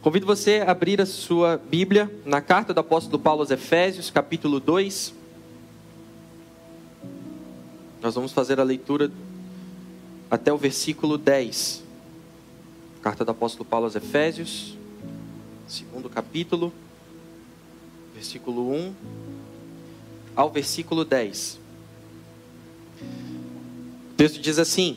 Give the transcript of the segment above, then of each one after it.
Convido você a abrir a sua Bíblia na carta do apóstolo Paulo aos Efésios, capítulo 2. Nós vamos fazer a leitura até o versículo 10. Carta do apóstolo Paulo aos Efésios, segundo capítulo, versículo 1 ao versículo 10. O texto diz assim: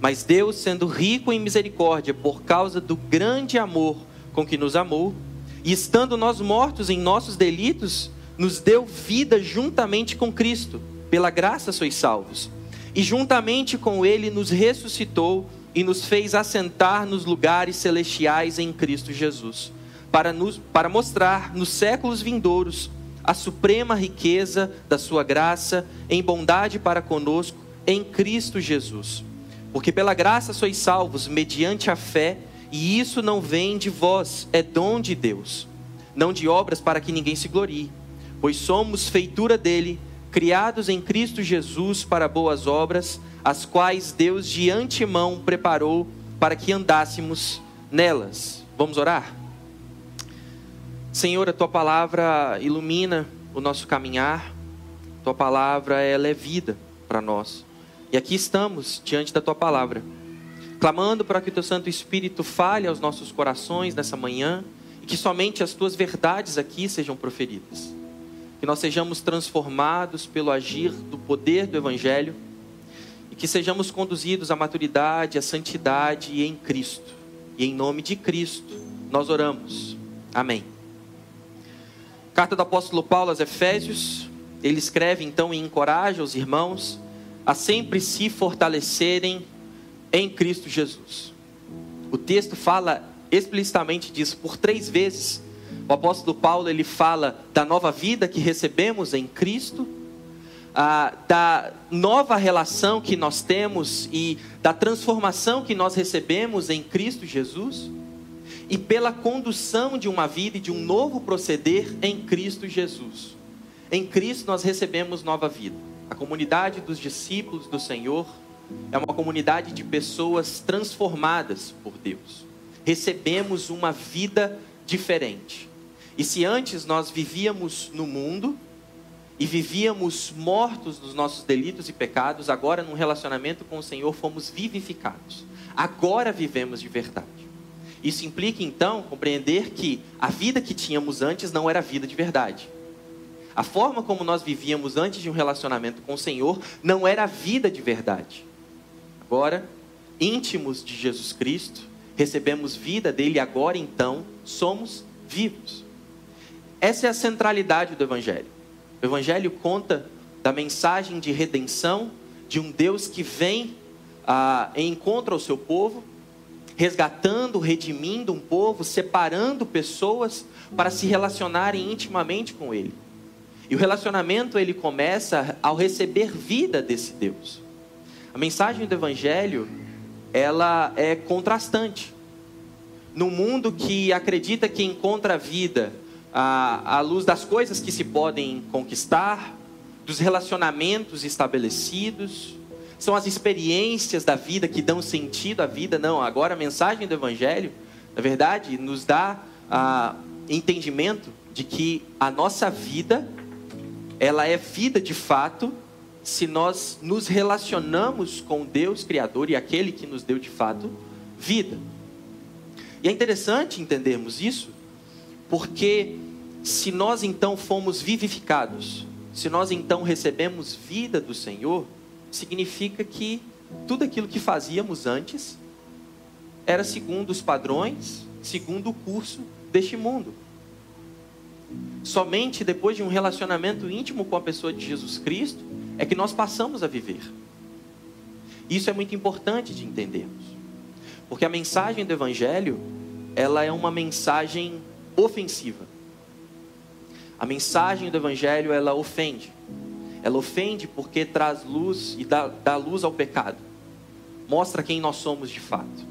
Mas Deus, sendo rico em misericórdia, por causa do grande amor com que nos amou, e estando nós mortos em nossos delitos, nos deu vida juntamente com Cristo. Pela graça sois salvos. E juntamente com Ele nos ressuscitou e nos fez assentar nos lugares celestiais em Cristo Jesus, para, nos, para mostrar nos séculos vindouros a suprema riqueza da sua graça em bondade para conosco em Cristo Jesus. Porque pela graça sois salvos mediante a fé, e isso não vem de vós, é dom de Deus, não de obras para que ninguém se glorie, pois somos feitura dele, criados em Cristo Jesus para boas obras, as quais Deus de antemão preparou para que andássemos nelas. Vamos orar? Senhor, a tua palavra ilumina o nosso caminhar, tua palavra ela é vida para nós. E aqui estamos diante da tua palavra, clamando para que o teu Santo Espírito fale aos nossos corações nessa manhã e que somente as tuas verdades aqui sejam proferidas. Que nós sejamos transformados pelo agir do poder do Evangelho e que sejamos conduzidos à maturidade, à santidade em Cristo. E em nome de Cristo nós oramos. Amém. Carta do apóstolo Paulo aos Efésios, ele escreve então e encoraja os irmãos a sempre se fortalecerem em Cristo Jesus. O texto fala explicitamente disso por três vezes. O apóstolo Paulo ele fala da nova vida que recebemos em Cristo, ah, da nova relação que nós temos e da transformação que nós recebemos em Cristo Jesus e pela condução de uma vida e de um novo proceder em Cristo Jesus. Em Cristo nós recebemos nova vida. A comunidade dos discípulos do Senhor é uma comunidade de pessoas transformadas por Deus. Recebemos uma vida diferente. E se antes nós vivíamos no mundo e vivíamos mortos nos nossos delitos e pecados, agora num relacionamento com o Senhor fomos vivificados. Agora vivemos de verdade. Isso implica então compreender que a vida que tínhamos antes não era vida de verdade. A forma como nós vivíamos antes de um relacionamento com o Senhor não era a vida de verdade. Agora, íntimos de Jesus Cristo, recebemos vida dele, agora então somos vivos. Essa é a centralidade do Evangelho. O Evangelho conta da mensagem de redenção de um Deus que vem ah, em encontro ao seu povo resgatando, redimindo um povo, separando pessoas para se relacionarem intimamente com Ele. E o relacionamento ele começa ao receber vida desse Deus. A mensagem do Evangelho ela é contrastante. No mundo que acredita que encontra vida à, à luz das coisas que se podem conquistar, dos relacionamentos estabelecidos, são as experiências da vida que dão sentido à vida. Não, agora a mensagem do Evangelho, na verdade, nos dá ah, entendimento de que a nossa vida, ela é vida de fato, se nós nos relacionamos com Deus Criador e aquele que nos deu de fato vida. E é interessante entendermos isso, porque se nós então fomos vivificados, se nós então recebemos vida do Senhor, significa que tudo aquilo que fazíamos antes era segundo os padrões, segundo o curso deste mundo. Somente depois de um relacionamento íntimo com a pessoa de Jesus Cristo é que nós passamos a viver. Isso é muito importante de entendermos. Porque a mensagem do Evangelho, ela é uma mensagem ofensiva. A mensagem do evangelho ela ofende. Ela ofende porque traz luz e dá, dá luz ao pecado. Mostra quem nós somos de fato.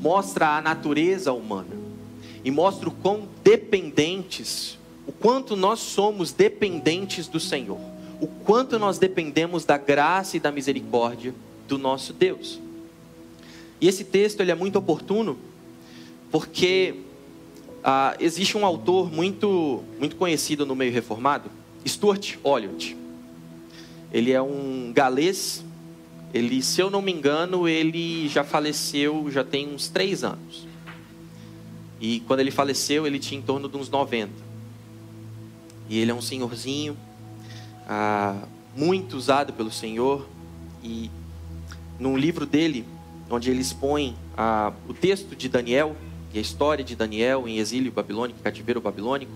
Mostra a natureza humana e mostra o quão dependentes, o quanto nós somos dependentes do Senhor, o quanto nós dependemos da graça e da misericórdia do nosso Deus. E esse texto ele é muito oportuno porque ah, existe um autor muito, muito conhecido no meio reformado, Stuart Olliott. Ele é um galês. Ele, se eu não me engano, ele já faleceu já tem uns três anos. E quando ele faleceu, ele tinha em torno de uns 90. E ele é um senhorzinho, ah, muito usado pelo Senhor. E num livro dele, onde ele expõe ah, o texto de Daniel, e a história de Daniel em exílio babilônico, cativeiro babilônico,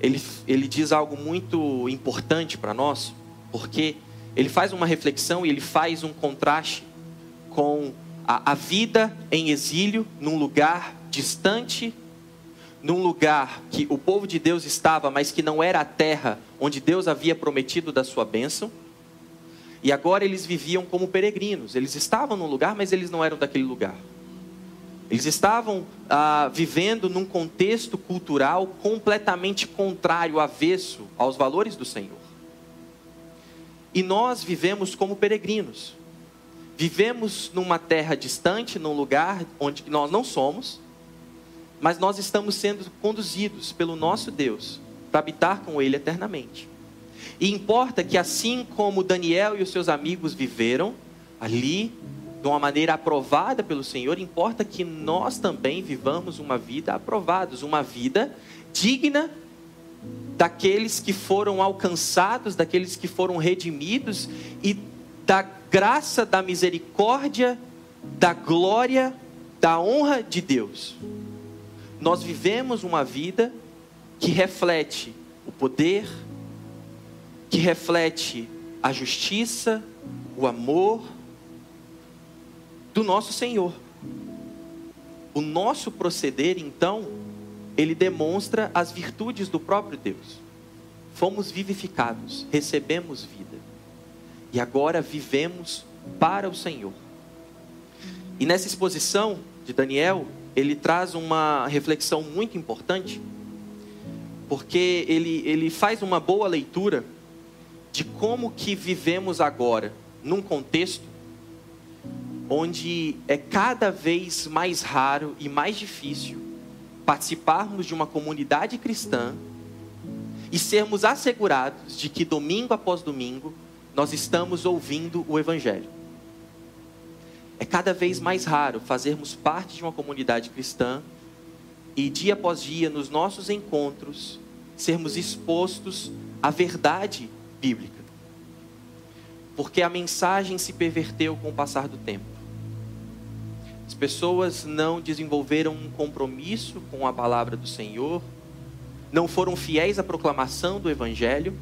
ele, ele diz algo muito importante para nós, porque ele faz uma reflexão e ele faz um contraste com a, a vida em exílio num lugar distante, num lugar que o povo de Deus estava, mas que não era a terra onde Deus havia prometido da sua bênção. E agora eles viviam como peregrinos. Eles estavam num lugar, mas eles não eram daquele lugar. Eles estavam ah, vivendo num contexto cultural completamente contrário, avesso aos valores do Senhor. E nós vivemos como peregrinos. Vivemos numa terra distante, num lugar onde nós não somos, mas nós estamos sendo conduzidos pelo nosso Deus para habitar com Ele eternamente. E importa que, assim como Daniel e os seus amigos viveram ali de uma maneira aprovada pelo Senhor, importa que nós também vivamos uma vida aprovados, uma vida digna daqueles que foram alcançados, daqueles que foram redimidos e da graça, da misericórdia, da glória, da honra de Deus. Nós vivemos uma vida que reflete o poder, que reflete a justiça, o amor, do nosso Senhor. O nosso proceder, então, ele demonstra as virtudes do próprio Deus. Fomos vivificados, recebemos vida. E agora vivemos para o Senhor. E nessa exposição de Daniel, ele traz uma reflexão muito importante, porque ele, ele faz uma boa leitura de como que vivemos agora, num contexto onde é cada vez mais raro e mais difícil participarmos de uma comunidade cristã e sermos assegurados de que domingo após domingo nós estamos ouvindo o Evangelho. É cada vez mais raro fazermos parte de uma comunidade cristã e dia após dia, nos nossos encontros, sermos expostos à verdade bíblica. Porque a mensagem se perverteu com o passar do tempo pessoas não desenvolveram um compromisso com a palavra do Senhor, não foram fiéis à proclamação do Evangelho,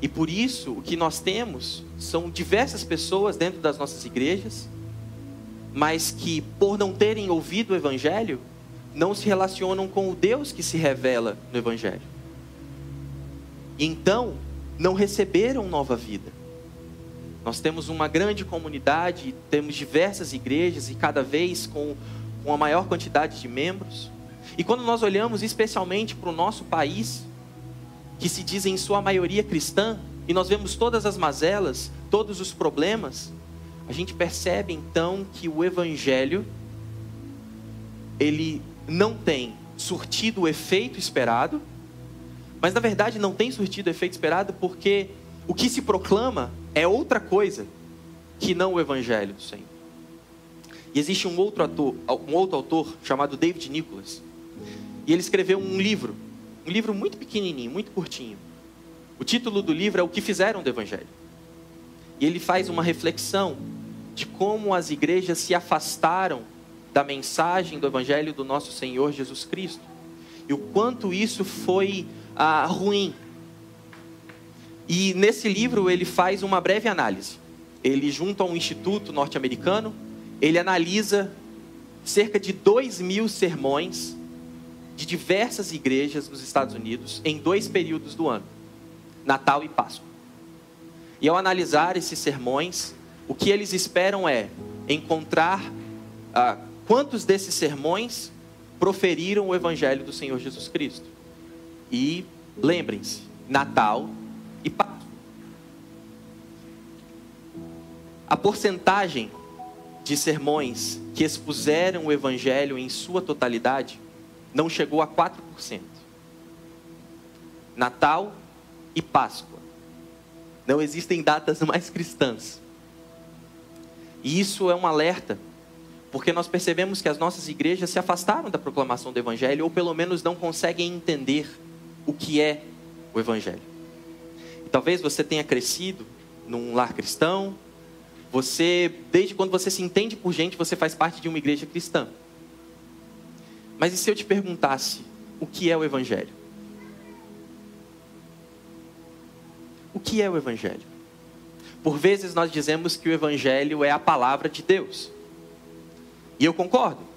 e por isso o que nós temos são diversas pessoas dentro das nossas igrejas, mas que, por não terem ouvido o Evangelho, não se relacionam com o Deus que se revela no Evangelho. E então, não receberam nova vida. Nós temos uma grande comunidade, temos diversas igrejas e cada vez com uma maior quantidade de membros. E quando nós olhamos especialmente para o nosso país, que se diz em sua maioria cristã, e nós vemos todas as mazelas, todos os problemas, a gente percebe então que o evangelho ele não tem surtido o efeito esperado, mas na verdade não tem surtido o efeito esperado porque o que se proclama é outra coisa que não o evangelho do Senhor. E existe um outro, ator, um outro autor chamado David Nicholas. E ele escreveu um livro, um livro muito pequenininho, muito curtinho. O título do livro é O que fizeram do evangelho. E ele faz uma reflexão de como as igrejas se afastaram da mensagem do evangelho do nosso Senhor Jesus Cristo. E o quanto isso foi ah, ruim e nesse livro ele faz uma breve análise. Ele junta um instituto norte-americano, ele analisa cerca de 2 mil sermões de diversas igrejas nos Estados Unidos em dois períodos do ano, Natal e Páscoa. E ao analisar esses sermões, o que eles esperam é encontrar ah, quantos desses sermões proferiram o Evangelho do Senhor Jesus Cristo. E lembrem-se, Natal e Páscoa. A porcentagem de sermões que expuseram o Evangelho em sua totalidade não chegou a 4%. Natal e Páscoa. Não existem datas mais cristãs. E isso é um alerta, porque nós percebemos que as nossas igrejas se afastaram da proclamação do Evangelho, ou pelo menos não conseguem entender o que é o Evangelho. E talvez você tenha crescido num lar cristão, você, desde quando você se entende por gente, você faz parte de uma igreja cristã. Mas e se eu te perguntasse o que é o Evangelho? O que é o Evangelho? Por vezes nós dizemos que o Evangelho é a palavra de Deus. E eu concordo.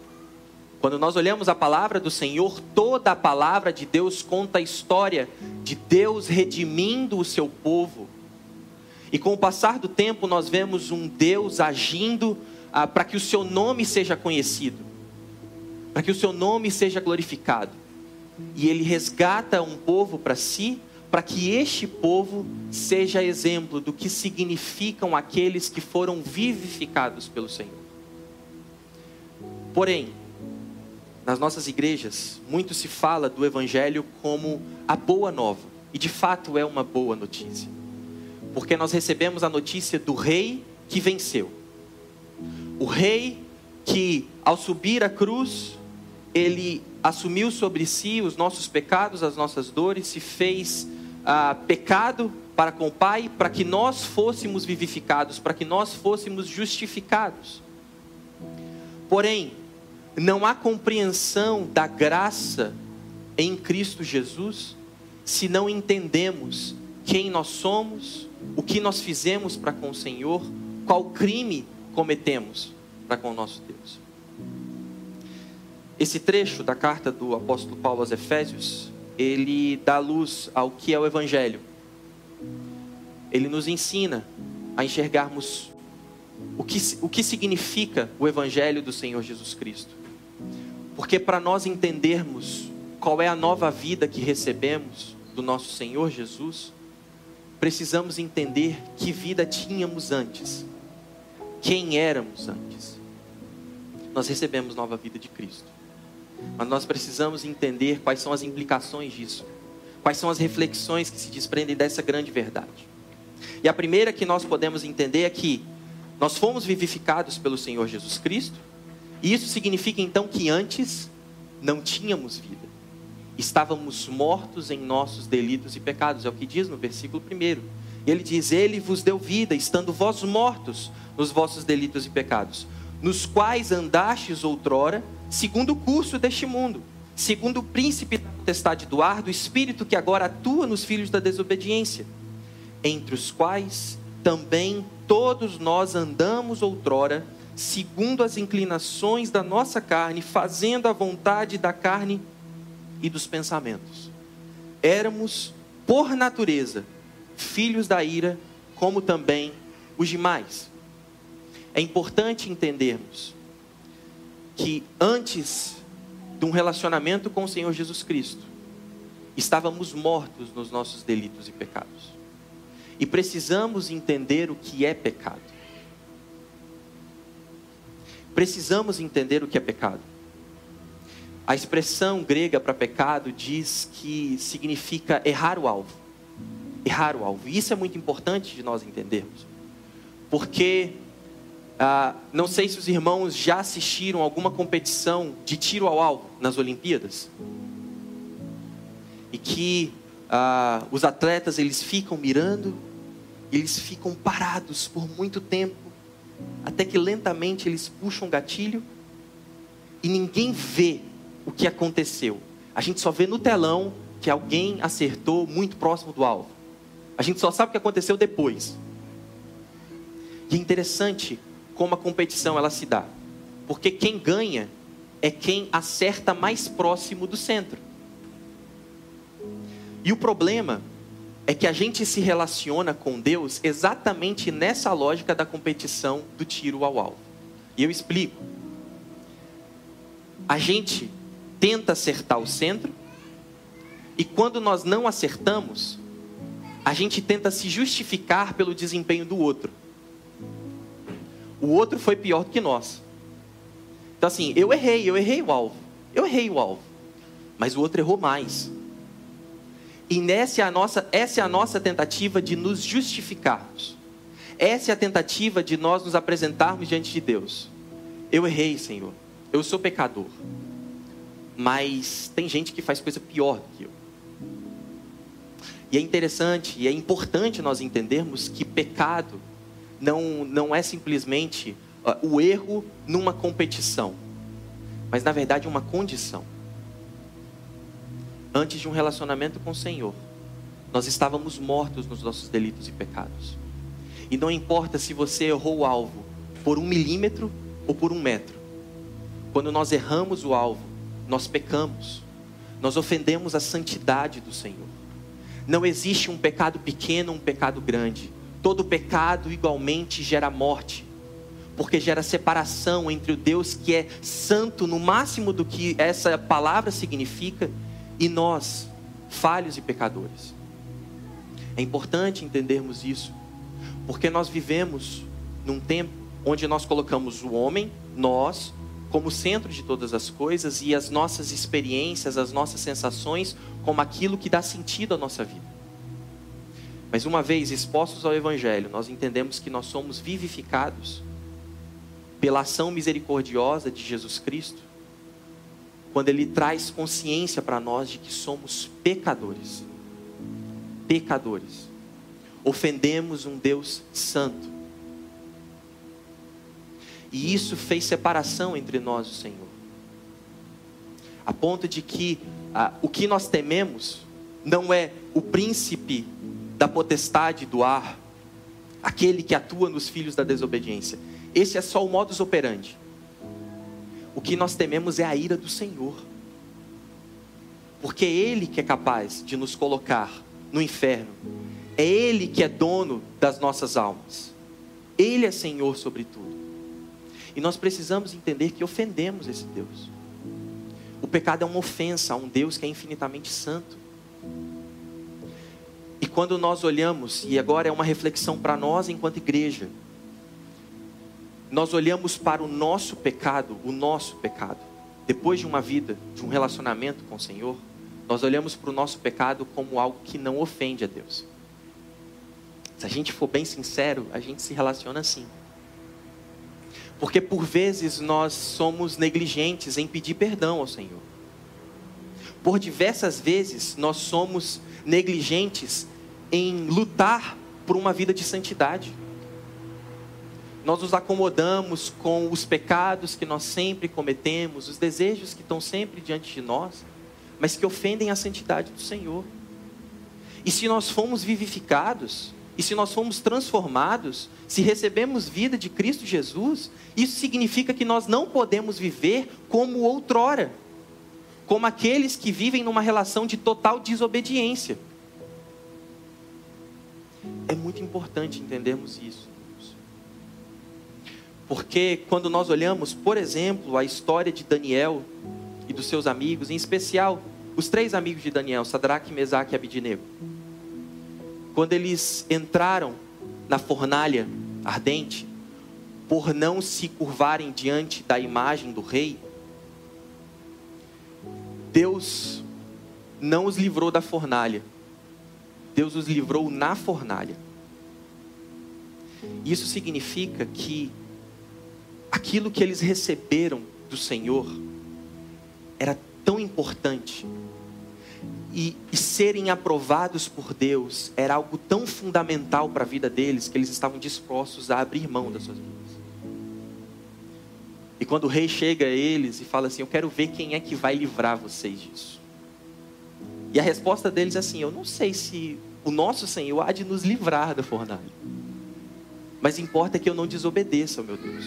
Quando nós olhamos a palavra do Senhor, toda a palavra de Deus conta a história de Deus redimindo o seu povo. E com o passar do tempo, nós vemos um Deus agindo ah, para que o seu nome seja conhecido, para que o seu nome seja glorificado. E ele resgata um povo para si, para que este povo seja exemplo do que significam aqueles que foram vivificados pelo Senhor. Porém, nas nossas igrejas, muito se fala do Evangelho como a boa nova, e de fato é uma boa notícia, porque nós recebemos a notícia do rei que venceu, o rei que, ao subir a cruz, ele assumiu sobre si os nossos pecados, as nossas dores, se fez ah, pecado para com o Pai, para que nós fôssemos vivificados, para que nós fôssemos justificados. Porém, não há compreensão da graça em Cristo Jesus se não entendemos quem nós somos, o que nós fizemos para com o Senhor, qual crime cometemos para com o nosso Deus. Esse trecho da carta do apóstolo Paulo aos Efésios, ele dá luz ao que é o Evangelho. Ele nos ensina a enxergarmos o que, o que significa o Evangelho do Senhor Jesus Cristo. Porque para nós entendermos qual é a nova vida que recebemos do nosso Senhor Jesus, precisamos entender que vida tínhamos antes, quem éramos antes. Nós recebemos nova vida de Cristo, mas nós precisamos entender quais são as implicações disso, quais são as reflexões que se desprendem dessa grande verdade. E a primeira que nós podemos entender é que nós fomos vivificados pelo Senhor Jesus Cristo isso significa então que antes não tínhamos vida. Estávamos mortos em nossos delitos e pecados, é o que diz no versículo 1. E ele diz: Ele vos deu vida, estando vós mortos nos vossos delitos e pecados, nos quais andastes outrora, segundo o curso deste mundo, segundo o príncipe da potestade do ar, do espírito que agora atua nos filhos da desobediência, entre os quais também todos nós andamos outrora segundo as inclinações da nossa carne, fazendo a vontade da carne e dos pensamentos. Éramos, por natureza, filhos da ira, como também os demais. É importante entendermos que antes de um relacionamento com o Senhor Jesus Cristo, estávamos mortos nos nossos delitos e pecados. E precisamos entender o que é pecado precisamos entender o que é pecado. A expressão grega para pecado diz que significa errar o alvo. Errar o alvo. E isso é muito importante de nós entendermos. Porque, ah, não sei se os irmãos já assistiram alguma competição de tiro ao alvo nas Olimpíadas. E que ah, os atletas eles ficam mirando, eles ficam parados por muito tempo até que lentamente eles puxam o gatilho e ninguém vê o que aconteceu. A gente só vê no telão que alguém acertou muito próximo do alvo. A gente só sabe o que aconteceu depois. E é interessante como a competição ela se dá. Porque quem ganha é quem acerta mais próximo do centro. E o problema é que a gente se relaciona com Deus exatamente nessa lógica da competição do tiro ao alvo. E eu explico. A gente tenta acertar o centro, e quando nós não acertamos, a gente tenta se justificar pelo desempenho do outro. O outro foi pior do que nós. Então, assim, eu errei, eu errei o alvo. Eu errei o alvo. Mas o outro errou mais. E nessa é a nossa, essa é a nossa tentativa de nos justificarmos. Essa é a tentativa de nós nos apresentarmos diante de Deus. Eu errei, Senhor. Eu sou pecador. Mas tem gente que faz coisa pior do que eu. E é interessante e é importante nós entendermos que pecado não, não é simplesmente o erro numa competição, mas na verdade uma condição. Antes de um relacionamento com o Senhor, nós estávamos mortos nos nossos delitos e pecados. E não importa se você errou o alvo por um milímetro ou por um metro. Quando nós erramos o alvo, nós pecamos. Nós ofendemos a santidade do Senhor. Não existe um pecado pequeno, um pecado grande. Todo pecado igualmente gera morte, porque gera separação entre o Deus que é santo no máximo do que essa palavra significa e nós, falhos e pecadores. É importante entendermos isso, porque nós vivemos num tempo onde nós colocamos o homem, nós, como centro de todas as coisas e as nossas experiências, as nossas sensações como aquilo que dá sentido à nossa vida. Mas uma vez expostos ao Evangelho, nós entendemos que nós somos vivificados pela ação misericordiosa de Jesus Cristo, quando Ele traz consciência para nós de que somos pecadores. Pecadores. Ofendemos um Deus santo e isso fez separação entre nós e o Senhor. A ponto de que ah, o que nós tememos não é o príncipe da potestade do ar, aquele que atua nos filhos da desobediência. Esse é só o modus operandi. O que nós tememos é a ira do Senhor. Porque é Ele que é capaz de nos colocar no inferno. É Ele que é dono das nossas almas. Ele é Senhor sobre tudo. E nós precisamos entender que ofendemos esse Deus. O pecado é uma ofensa a um Deus que é infinitamente santo. E quando nós olhamos, e agora é uma reflexão para nós enquanto igreja, nós olhamos para o nosso pecado, o nosso pecado, depois de uma vida, de um relacionamento com o Senhor, nós olhamos para o nosso pecado como algo que não ofende a Deus. Se a gente for bem sincero, a gente se relaciona assim. Porque por vezes nós somos negligentes em pedir perdão ao Senhor. Por diversas vezes nós somos negligentes em lutar por uma vida de santidade. Nós nos acomodamos com os pecados que nós sempre cometemos, os desejos que estão sempre diante de nós, mas que ofendem a santidade do Senhor. E se nós fomos vivificados, e se nós fomos transformados, se recebemos vida de Cristo Jesus, isso significa que nós não podemos viver como outrora, como aqueles que vivem numa relação de total desobediência. É muito importante entendermos isso. Porque quando nós olhamos, por exemplo, a história de Daniel e dos seus amigos, em especial os três amigos de Daniel, Sadraque, Mesaque e Abidinego, quando eles entraram na fornalha ardente, por não se curvarem diante da imagem do rei, Deus não os livrou da fornalha. Deus os livrou na fornalha. Isso significa que aquilo que eles receberam do Senhor era tão importante e, e, serem aprovados por Deus era algo tão fundamental para a vida deles que eles estavam dispostos a abrir mão das suas vidas. E quando o rei chega a eles e fala assim: Eu quero ver quem é que vai livrar vocês disso. E a resposta deles é assim: Eu não sei se o nosso Senhor há de nos livrar da fornalha, mas importa que eu não desobedeça ao meu Deus.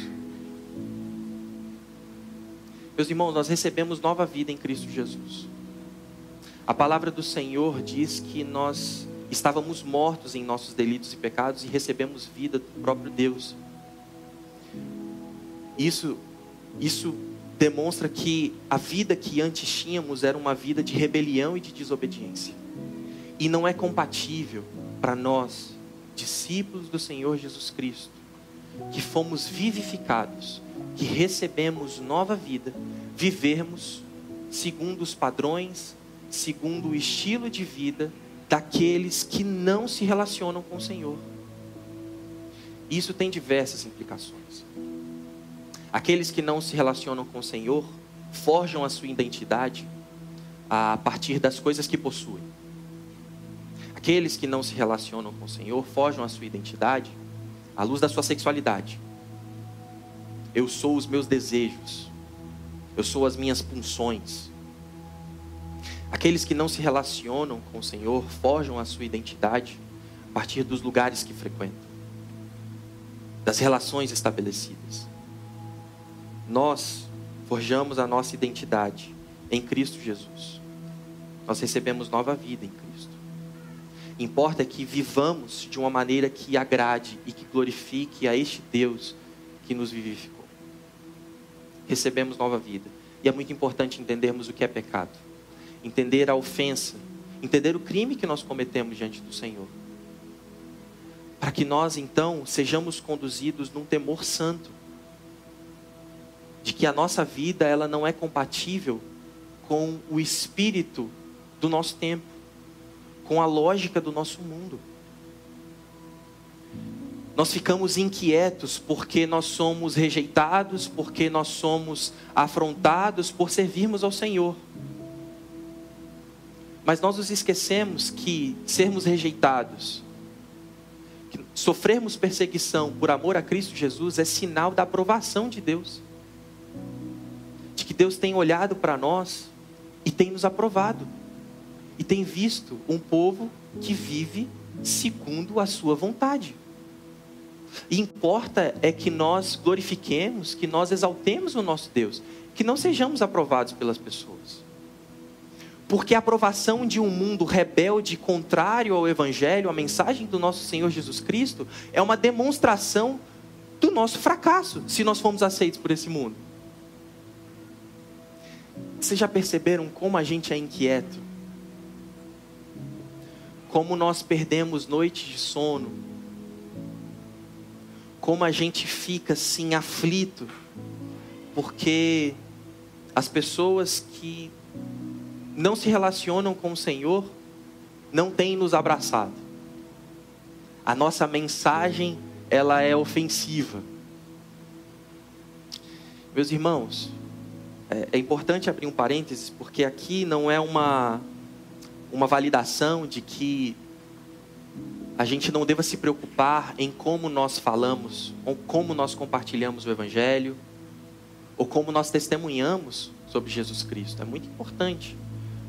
Meus irmãos, nós recebemos nova vida em Cristo Jesus. A palavra do Senhor diz que nós estávamos mortos em nossos delitos e pecados e recebemos vida do próprio Deus. Isso, isso demonstra que a vida que antes tínhamos era uma vida de rebelião e de desobediência. E não é compatível para nós, discípulos do Senhor Jesus Cristo, que fomos vivificados, que recebemos nova vida, vivermos segundo os padrões, segundo o estilo de vida daqueles que não se relacionam com o Senhor. Isso tem diversas implicações. Aqueles que não se relacionam com o Senhor forjam a sua identidade a partir das coisas que possuem. Aqueles que não se relacionam com o Senhor forjam a sua identidade à luz da sua sexualidade. Eu sou os meus desejos. Eu sou as minhas punções. Aqueles que não se relacionam com o Senhor forjam a sua identidade a partir dos lugares que frequentam, das relações estabelecidas. Nós forjamos a nossa identidade em Cristo Jesus. Nós recebemos nova vida em Cristo. Importa que vivamos de uma maneira que agrade e que glorifique a este Deus que nos vivificou. Recebemos nova vida. E é muito importante entendermos o que é pecado. Entender a ofensa, entender o crime que nós cometemos diante do Senhor. Para que nós então sejamos conduzidos num temor santo. De que a nossa vida ela não é compatível com o espírito do nosso tempo com a lógica do nosso mundo. Nós ficamos inquietos porque nós somos rejeitados, porque nós somos afrontados por servirmos ao Senhor. Mas nós nos esquecemos que sermos rejeitados, que sofrermos perseguição por amor a Cristo Jesus é sinal da aprovação de Deus. Que Deus tem olhado para nós e tem nos aprovado e tem visto um povo que vive segundo a sua vontade. E importa é que nós glorifiquemos, que nós exaltemos o nosso Deus, que não sejamos aprovados pelas pessoas. Porque a aprovação de um mundo rebelde, contrário ao Evangelho, à mensagem do nosso Senhor Jesus Cristo, é uma demonstração do nosso fracasso, se nós formos aceitos por esse mundo. Vocês já perceberam como a gente é inquieto? como nós perdemos noites de sono, como a gente fica assim aflito, porque as pessoas que não se relacionam com o Senhor não têm nos abraçado. A nossa mensagem, ela é ofensiva. Meus irmãos, é, é importante abrir um parênteses, porque aqui não é uma uma validação de que a gente não deva se preocupar em como nós falamos, ou como nós compartilhamos o Evangelho, ou como nós testemunhamos sobre Jesus Cristo. É muito importante,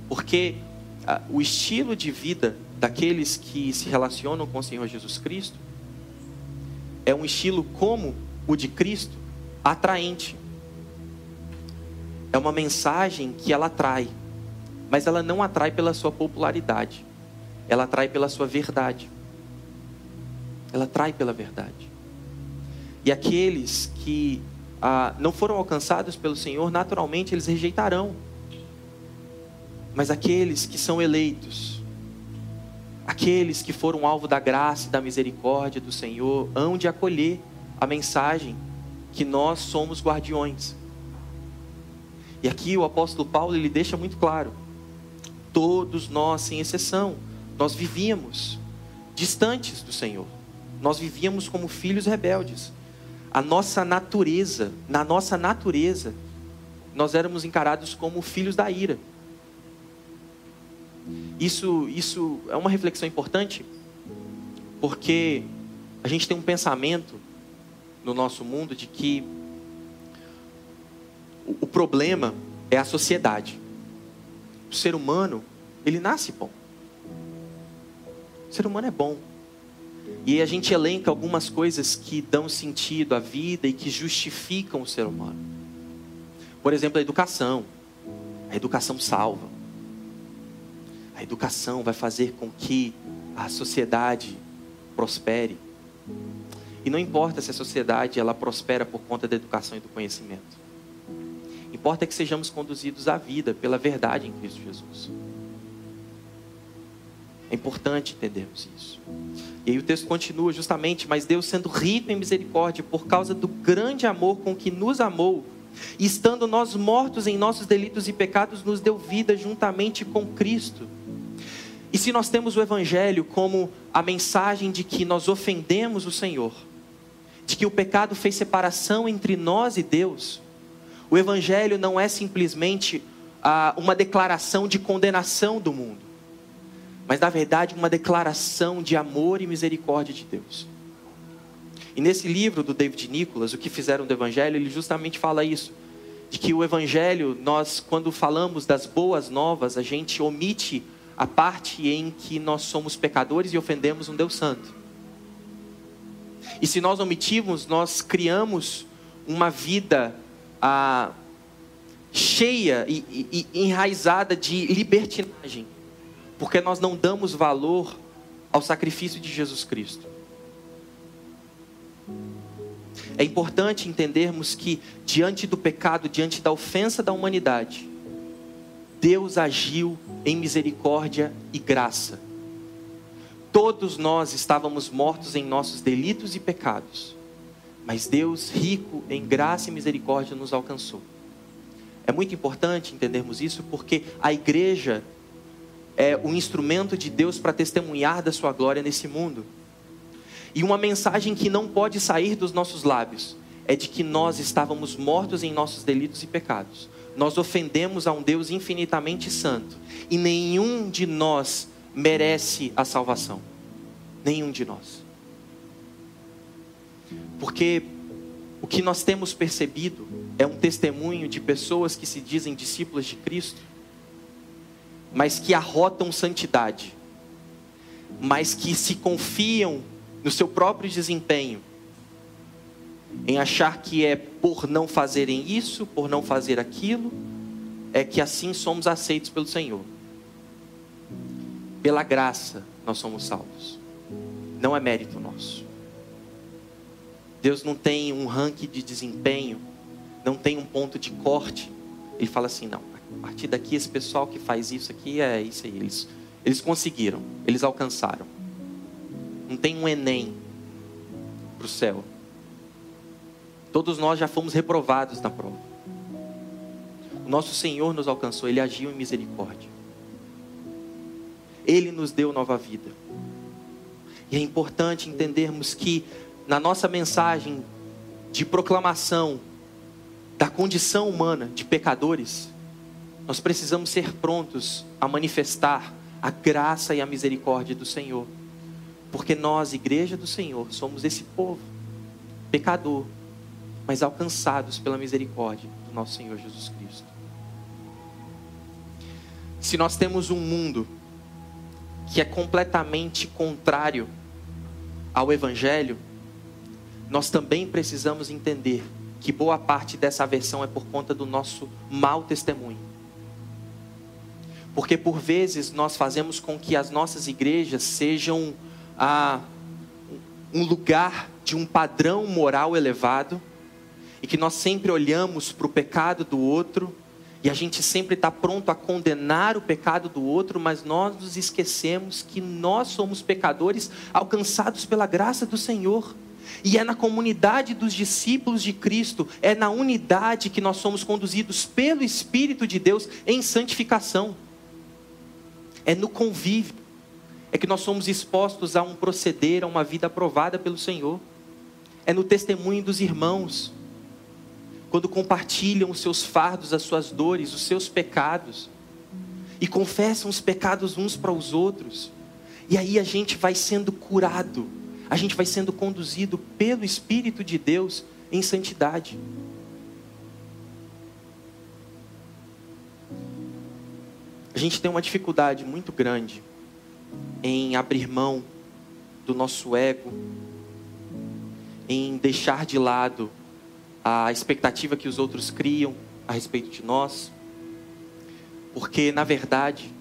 porque ah, o estilo de vida daqueles que se relacionam com o Senhor Jesus Cristo é um estilo como o de Cristo, atraente. É uma mensagem que ela atrai mas ela não atrai pela sua popularidade, ela atrai pela sua verdade. Ela atrai pela verdade. E aqueles que ah, não foram alcançados pelo Senhor, naturalmente eles rejeitarão. Mas aqueles que são eleitos, aqueles que foram alvo da graça e da misericórdia do Senhor, hão de acolher a mensagem que nós somos guardiões. E aqui o apóstolo Paulo ele deixa muito claro Todos nós, sem exceção, nós vivíamos distantes do Senhor. Nós vivíamos como filhos rebeldes. A nossa natureza, na nossa natureza, nós éramos encarados como filhos da ira. Isso, isso é uma reflexão importante, porque a gente tem um pensamento no nosso mundo de que o problema é a sociedade o ser humano, ele nasce bom. O ser humano é bom. E a gente elenca algumas coisas que dão sentido à vida e que justificam o ser humano. Por exemplo, a educação. A educação salva. A educação vai fazer com que a sociedade prospere. E não importa se a sociedade ela prospera por conta da educação e do conhecimento. Importa que sejamos conduzidos à vida pela verdade em Cristo Jesus. É importante entendermos isso. E aí o texto continua justamente, mas Deus sendo rico em misericórdia por causa do grande amor com que nos amou, estando nós mortos em nossos delitos e pecados, nos deu vida juntamente com Cristo. E se nós temos o evangelho como a mensagem de que nós ofendemos o Senhor, de que o pecado fez separação entre nós e Deus, o evangelho não é simplesmente ah, uma declaração de condenação do mundo mas na verdade uma declaração de amor e misericórdia de Deus. E nesse livro do David Nicholas, o que fizeram do Evangelho, ele justamente fala isso, de que o Evangelho, nós quando falamos das boas novas, a gente omite a parte em que nós somos pecadores e ofendemos um Deus Santo. E se nós omitirmos, nós criamos uma vida ah, cheia e, e, e enraizada de libertinagem porque nós não damos valor ao sacrifício de Jesus Cristo. É importante entendermos que, diante do pecado, diante da ofensa da humanidade, Deus agiu em misericórdia e graça. Todos nós estávamos mortos em nossos delitos e pecados, mas Deus, rico em graça e misericórdia, nos alcançou. É muito importante entendermos isso porque a igreja é o instrumento de Deus para testemunhar da sua glória nesse mundo. E uma mensagem que não pode sair dos nossos lábios é de que nós estávamos mortos em nossos delitos e pecados. Nós ofendemos a um Deus infinitamente santo e nenhum de nós merece a salvação. Nenhum de nós. Porque o que nós temos percebido é um testemunho de pessoas que se dizem discípulos de Cristo mas que arrotam santidade, mas que se confiam no seu próprio desempenho, em achar que é por não fazerem isso, por não fazer aquilo, é que assim somos aceitos pelo Senhor. Pela graça nós somos salvos, não é mérito nosso. Deus não tem um ranking de desempenho, não tem um ponto de corte. Ele fala assim: não, a partir daqui, esse pessoal que faz isso aqui é isso aí. Eles, eles conseguiram, eles alcançaram. Não tem um Enem para o céu. Todos nós já fomos reprovados na prova. O nosso Senhor nos alcançou, Ele agiu em misericórdia. Ele nos deu nova vida. E é importante entendermos que na nossa mensagem de proclamação da condição humana de pecadores, nós precisamos ser prontos a manifestar a graça e a misericórdia do Senhor. Porque nós, igreja do Senhor, somos esse povo pecador, mas alcançados pela misericórdia do nosso Senhor Jesus Cristo. Se nós temos um mundo que é completamente contrário ao Evangelho, nós também precisamos entender que boa parte dessa aversão é por conta do nosso mau testemunho. Porque por vezes nós fazemos com que as nossas igrejas sejam ah, um lugar de um padrão moral elevado e que nós sempre olhamos para o pecado do outro e a gente sempre está pronto a condenar o pecado do outro, mas nós nos esquecemos que nós somos pecadores alcançados pela graça do Senhor. E é na comunidade dos discípulos de Cristo, é na unidade que nós somos conduzidos pelo Espírito de Deus em santificação. É no convívio, é que nós somos expostos a um proceder, a uma vida aprovada pelo Senhor, é no testemunho dos irmãos, quando compartilham os seus fardos, as suas dores, os seus pecados, e confessam os pecados uns para os outros, e aí a gente vai sendo curado, a gente vai sendo conduzido pelo Espírito de Deus em santidade. A gente tem uma dificuldade muito grande em abrir mão do nosso ego, em deixar de lado a expectativa que os outros criam a respeito de nós, porque na verdade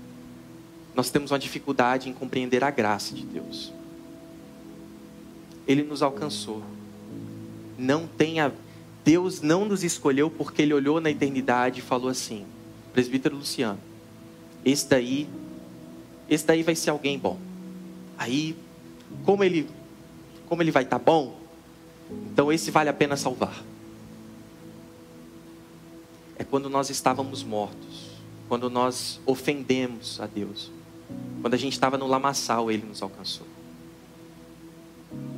nós temos uma dificuldade em compreender a graça de Deus. Ele nos alcançou. Não tenha Deus não nos escolheu porque ele olhou na eternidade e falou assim: Presbítero Luciano, esse daí, esse daí vai ser alguém bom. Aí, como ele, como ele vai estar tá bom, então esse vale a pena salvar. É quando nós estávamos mortos, quando nós ofendemos a Deus, quando a gente estava no lamaçal, ele nos alcançou.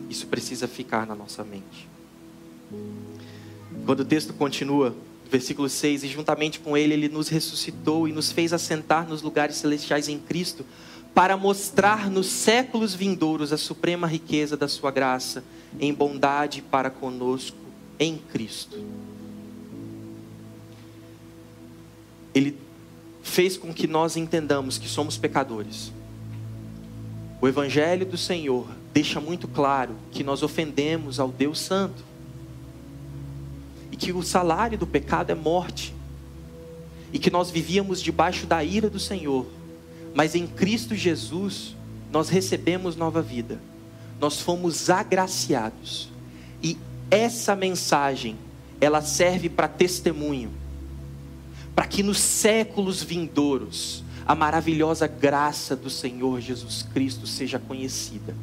Isso precisa ficar na nossa mente. Quando o texto continua, versículo 6, e juntamente com ele, ele nos ressuscitou e nos fez assentar nos lugares celestiais em Cristo, para mostrar nos séculos vindouros a suprema riqueza da sua graça, em bondade para conosco em Cristo. Ele fez com que nós entendamos que somos pecadores. O Evangelho do Senhor deixa muito claro que nós ofendemos ao Deus Santo e que o salário do pecado é morte, e que nós vivíamos debaixo da ira do Senhor, mas em Cristo Jesus nós recebemos nova vida, nós fomos agraciados, e essa mensagem ela serve para testemunho, para que nos séculos vindouros a maravilhosa graça do Senhor Jesus Cristo seja conhecida.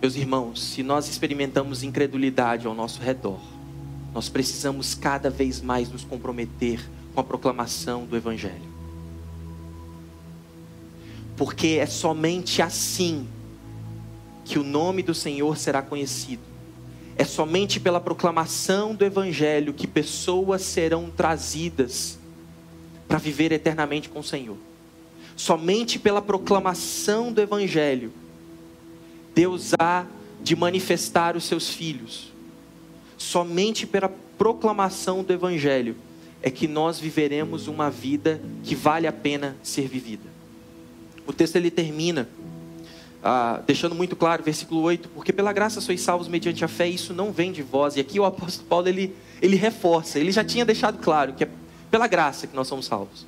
Meus irmãos, se nós experimentamos incredulidade ao nosso redor, nós precisamos cada vez mais nos comprometer com a proclamação do Evangelho. Porque é somente assim que o nome do Senhor será conhecido. É somente pela proclamação do Evangelho que pessoas serão trazidas para viver eternamente com o Senhor. Somente pela proclamação do Evangelho Deus há de manifestar os seus filhos. Somente pela proclamação do Evangelho é que nós viveremos uma vida que vale a pena ser vivida. O texto ele termina ah, deixando muito claro, versículo 8, porque pela graça sois salvos mediante a fé, isso não vem de vós. E aqui o apóstolo Paulo ele, ele reforça, ele já tinha deixado claro que é pela graça que nós somos salvos.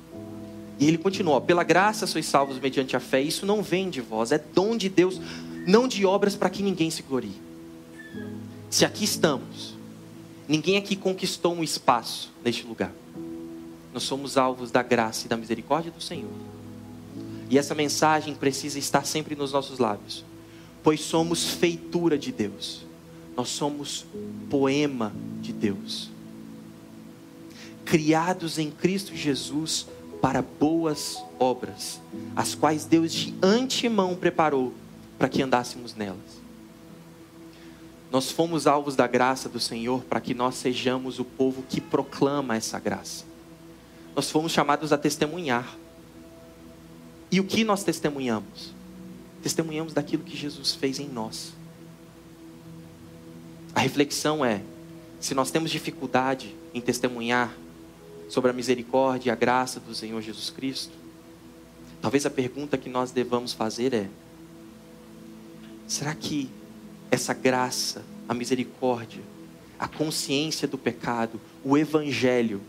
E ele continua: pela graça sois salvos mediante a fé, isso não vem de vós, é dom de Deus não de obras para que ninguém se glorie. Se aqui estamos, ninguém aqui conquistou um espaço neste lugar. Nós somos alvos da graça e da misericórdia do Senhor. E essa mensagem precisa estar sempre nos nossos lábios, pois somos feitura de Deus. Nós somos poema de Deus. Criados em Cristo Jesus para boas obras, as quais Deus de antemão preparou para que andássemos nelas. Nós fomos alvos da graça do Senhor para que nós sejamos o povo que proclama essa graça. Nós fomos chamados a testemunhar. E o que nós testemunhamos? Testemunhamos daquilo que Jesus fez em nós. A reflexão é: se nós temos dificuldade em testemunhar sobre a misericórdia e a graça do Senhor Jesus Cristo, talvez a pergunta que nós devamos fazer é: Será que essa graça, a misericórdia, a consciência do pecado, o evangelho,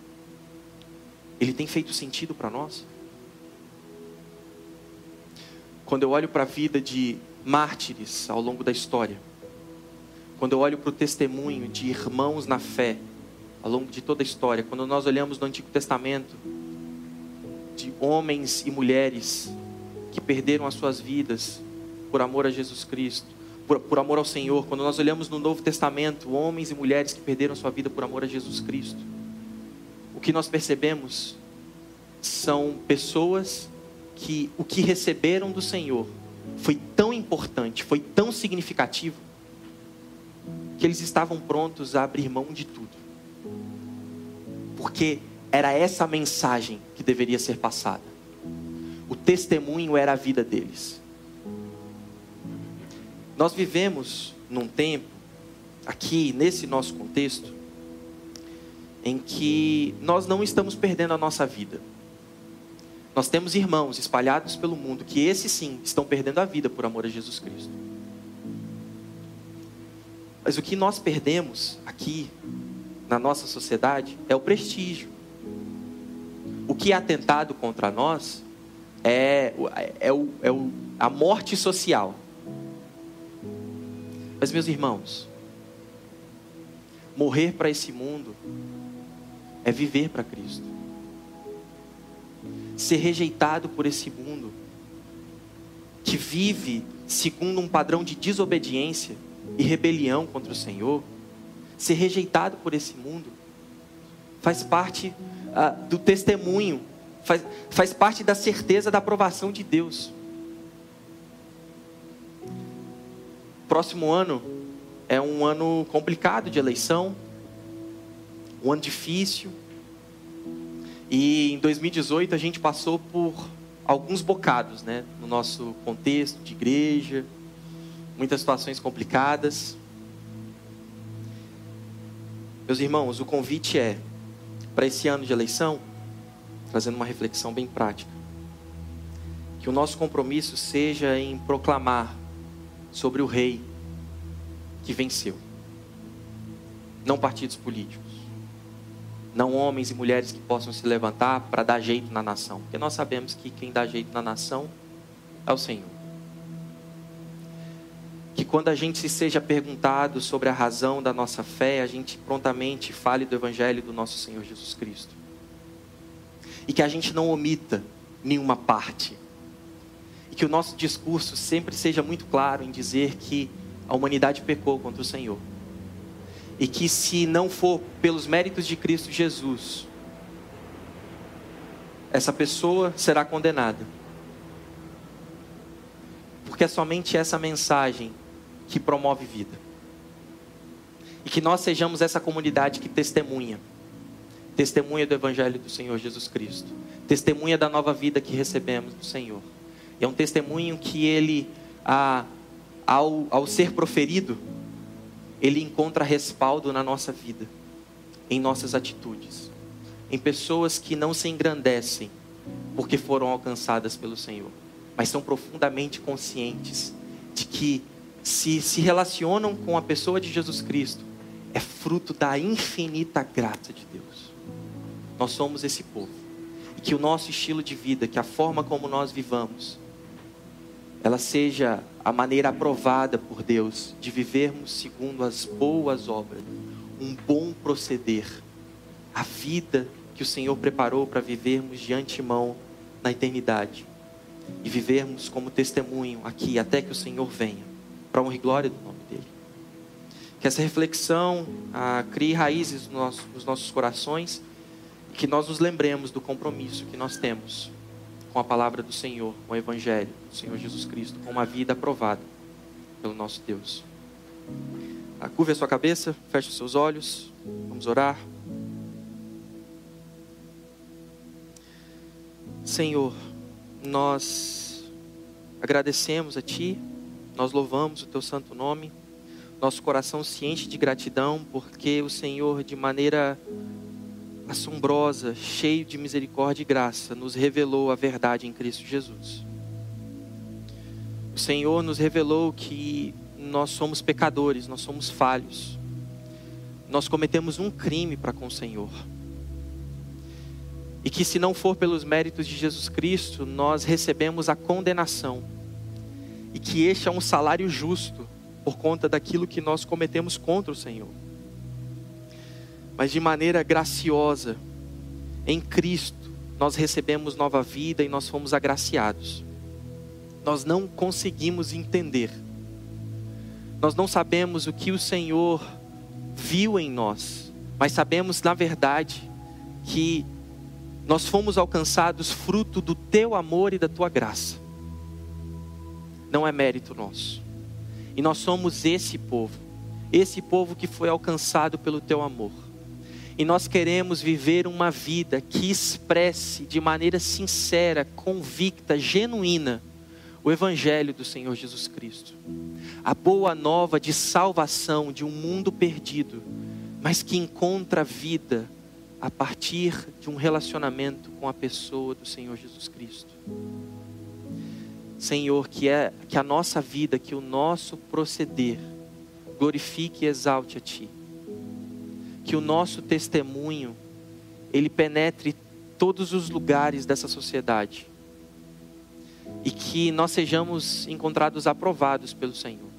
ele tem feito sentido para nós? Quando eu olho para a vida de mártires ao longo da história, quando eu olho para o testemunho de irmãos na fé ao longo de toda a história, quando nós olhamos no Antigo Testamento de homens e mulheres que perderam as suas vidas por amor a Jesus Cristo, por, por amor ao Senhor. Quando nós olhamos no Novo Testamento, homens e mulheres que perderam sua vida por amor a Jesus Cristo, o que nós percebemos são pessoas que o que receberam do Senhor foi tão importante, foi tão significativo, que eles estavam prontos a abrir mão de tudo. Porque era essa mensagem que deveria ser passada. O testemunho era a vida deles. Nós vivemos num tempo, aqui nesse nosso contexto, em que nós não estamos perdendo a nossa vida. Nós temos irmãos espalhados pelo mundo que esses sim estão perdendo a vida por amor a Jesus Cristo. Mas o que nós perdemos aqui na nossa sociedade é o prestígio. O que é atentado contra nós é, é, o, é o, a morte social. Mas, meus irmãos, morrer para esse mundo é viver para Cristo. Ser rejeitado por esse mundo que vive segundo um padrão de desobediência e rebelião contra o Senhor, ser rejeitado por esse mundo, faz parte ah, do testemunho, faz, faz parte da certeza da aprovação de Deus. Próximo ano é um ano complicado de eleição, um ano difícil. E em 2018 a gente passou por alguns bocados, né, no nosso contexto de igreja, muitas situações complicadas. Meus irmãos, o convite é para esse ano de eleição, trazendo uma reflexão bem prática, que o nosso compromisso seja em proclamar sobre o rei que venceu. Não partidos políticos não homens e mulheres que possam se levantar para dar jeito na nação, porque nós sabemos que quem dá jeito na nação é o Senhor. Que quando a gente seja perguntado sobre a razão da nossa fé, a gente prontamente fale do Evangelho do nosso Senhor Jesus Cristo. E que a gente não omita nenhuma parte. E que o nosso discurso sempre seja muito claro em dizer que a humanidade pecou contra o Senhor e que, se não for pelos méritos de Cristo Jesus, essa pessoa será condenada. Porque é somente essa mensagem que promove vida. E que nós sejamos essa comunidade que testemunha testemunha do Evangelho do Senhor Jesus Cristo, testemunha da nova vida que recebemos do Senhor. É um testemunho que ele, ao, ao ser proferido, ele encontra respaldo na nossa vida, em nossas atitudes, em pessoas que não se engrandecem porque foram alcançadas pelo Senhor, mas são profundamente conscientes de que se se relacionam com a pessoa de Jesus Cristo, é fruto da infinita graça de Deus. Nós somos esse povo. E que o nosso estilo de vida, que a forma como nós vivamos, ela seja a maneira aprovada por Deus de vivermos segundo as boas obras, um bom proceder, a vida que o Senhor preparou para vivermos de antemão na eternidade e vivermos como testemunho aqui até que o Senhor venha, para honra e glória do nome dele. Que essa reflexão ah, crie raízes nos nossos, nos nossos corações e que nós nos lembremos do compromisso que nós temos com a palavra do Senhor, com o Evangelho do Senhor Jesus Cristo, com uma vida aprovada pelo nosso Deus. Curve a sua cabeça, feche os seus olhos, vamos orar. Senhor, nós agradecemos a Ti, nós louvamos o Teu santo nome, nosso coração se enche de gratidão porque o Senhor, de maneira assombrosa, cheio de misericórdia e graça, nos revelou a verdade em Cristo Jesus. O Senhor nos revelou que nós somos pecadores, nós somos falhos. Nós cometemos um crime para com o Senhor. E que se não for pelos méritos de Jesus Cristo, nós recebemos a condenação. E que este é um salário justo por conta daquilo que nós cometemos contra o Senhor mas de maneira graciosa, em Cristo, nós recebemos nova vida e nós fomos agraciados. Nós não conseguimos entender, nós não sabemos o que o Senhor viu em nós, mas sabemos, na verdade, que nós fomos alcançados fruto do teu amor e da tua graça. Não é mérito nosso. E nós somos esse povo, esse povo que foi alcançado pelo teu amor. E nós queremos viver uma vida que expresse de maneira sincera, convicta, genuína, o Evangelho do Senhor Jesus Cristo. A boa nova de salvação de um mundo perdido, mas que encontra vida a partir de um relacionamento com a pessoa do Senhor Jesus Cristo. Senhor, que é que a nossa vida, que o nosso proceder glorifique e exalte a ti que o nosso testemunho ele penetre todos os lugares dessa sociedade e que nós sejamos encontrados aprovados pelo Senhor.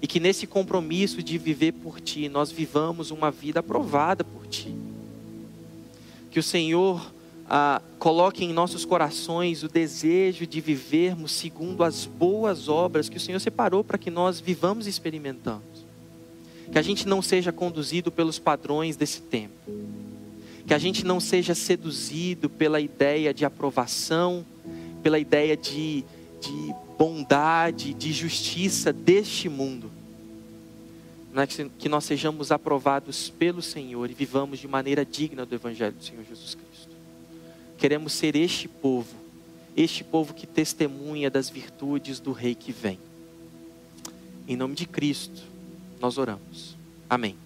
E que nesse compromisso de viver por Ti, nós vivamos uma vida aprovada por Ti. Que o Senhor ah, coloque em nossos corações o desejo de vivermos segundo as boas obras que o Senhor separou para que nós vivamos e experimentamos. Que a gente não seja conduzido pelos padrões desse tempo. Que a gente não seja seduzido pela ideia de aprovação, pela ideia de, de bondade, de justiça deste mundo. Que nós sejamos aprovados pelo Senhor e vivamos de maneira digna do Evangelho do Senhor Jesus Cristo. Queremos ser este povo, este povo que testemunha das virtudes do Rei que vem. Em nome de Cristo, nós oramos. Amém.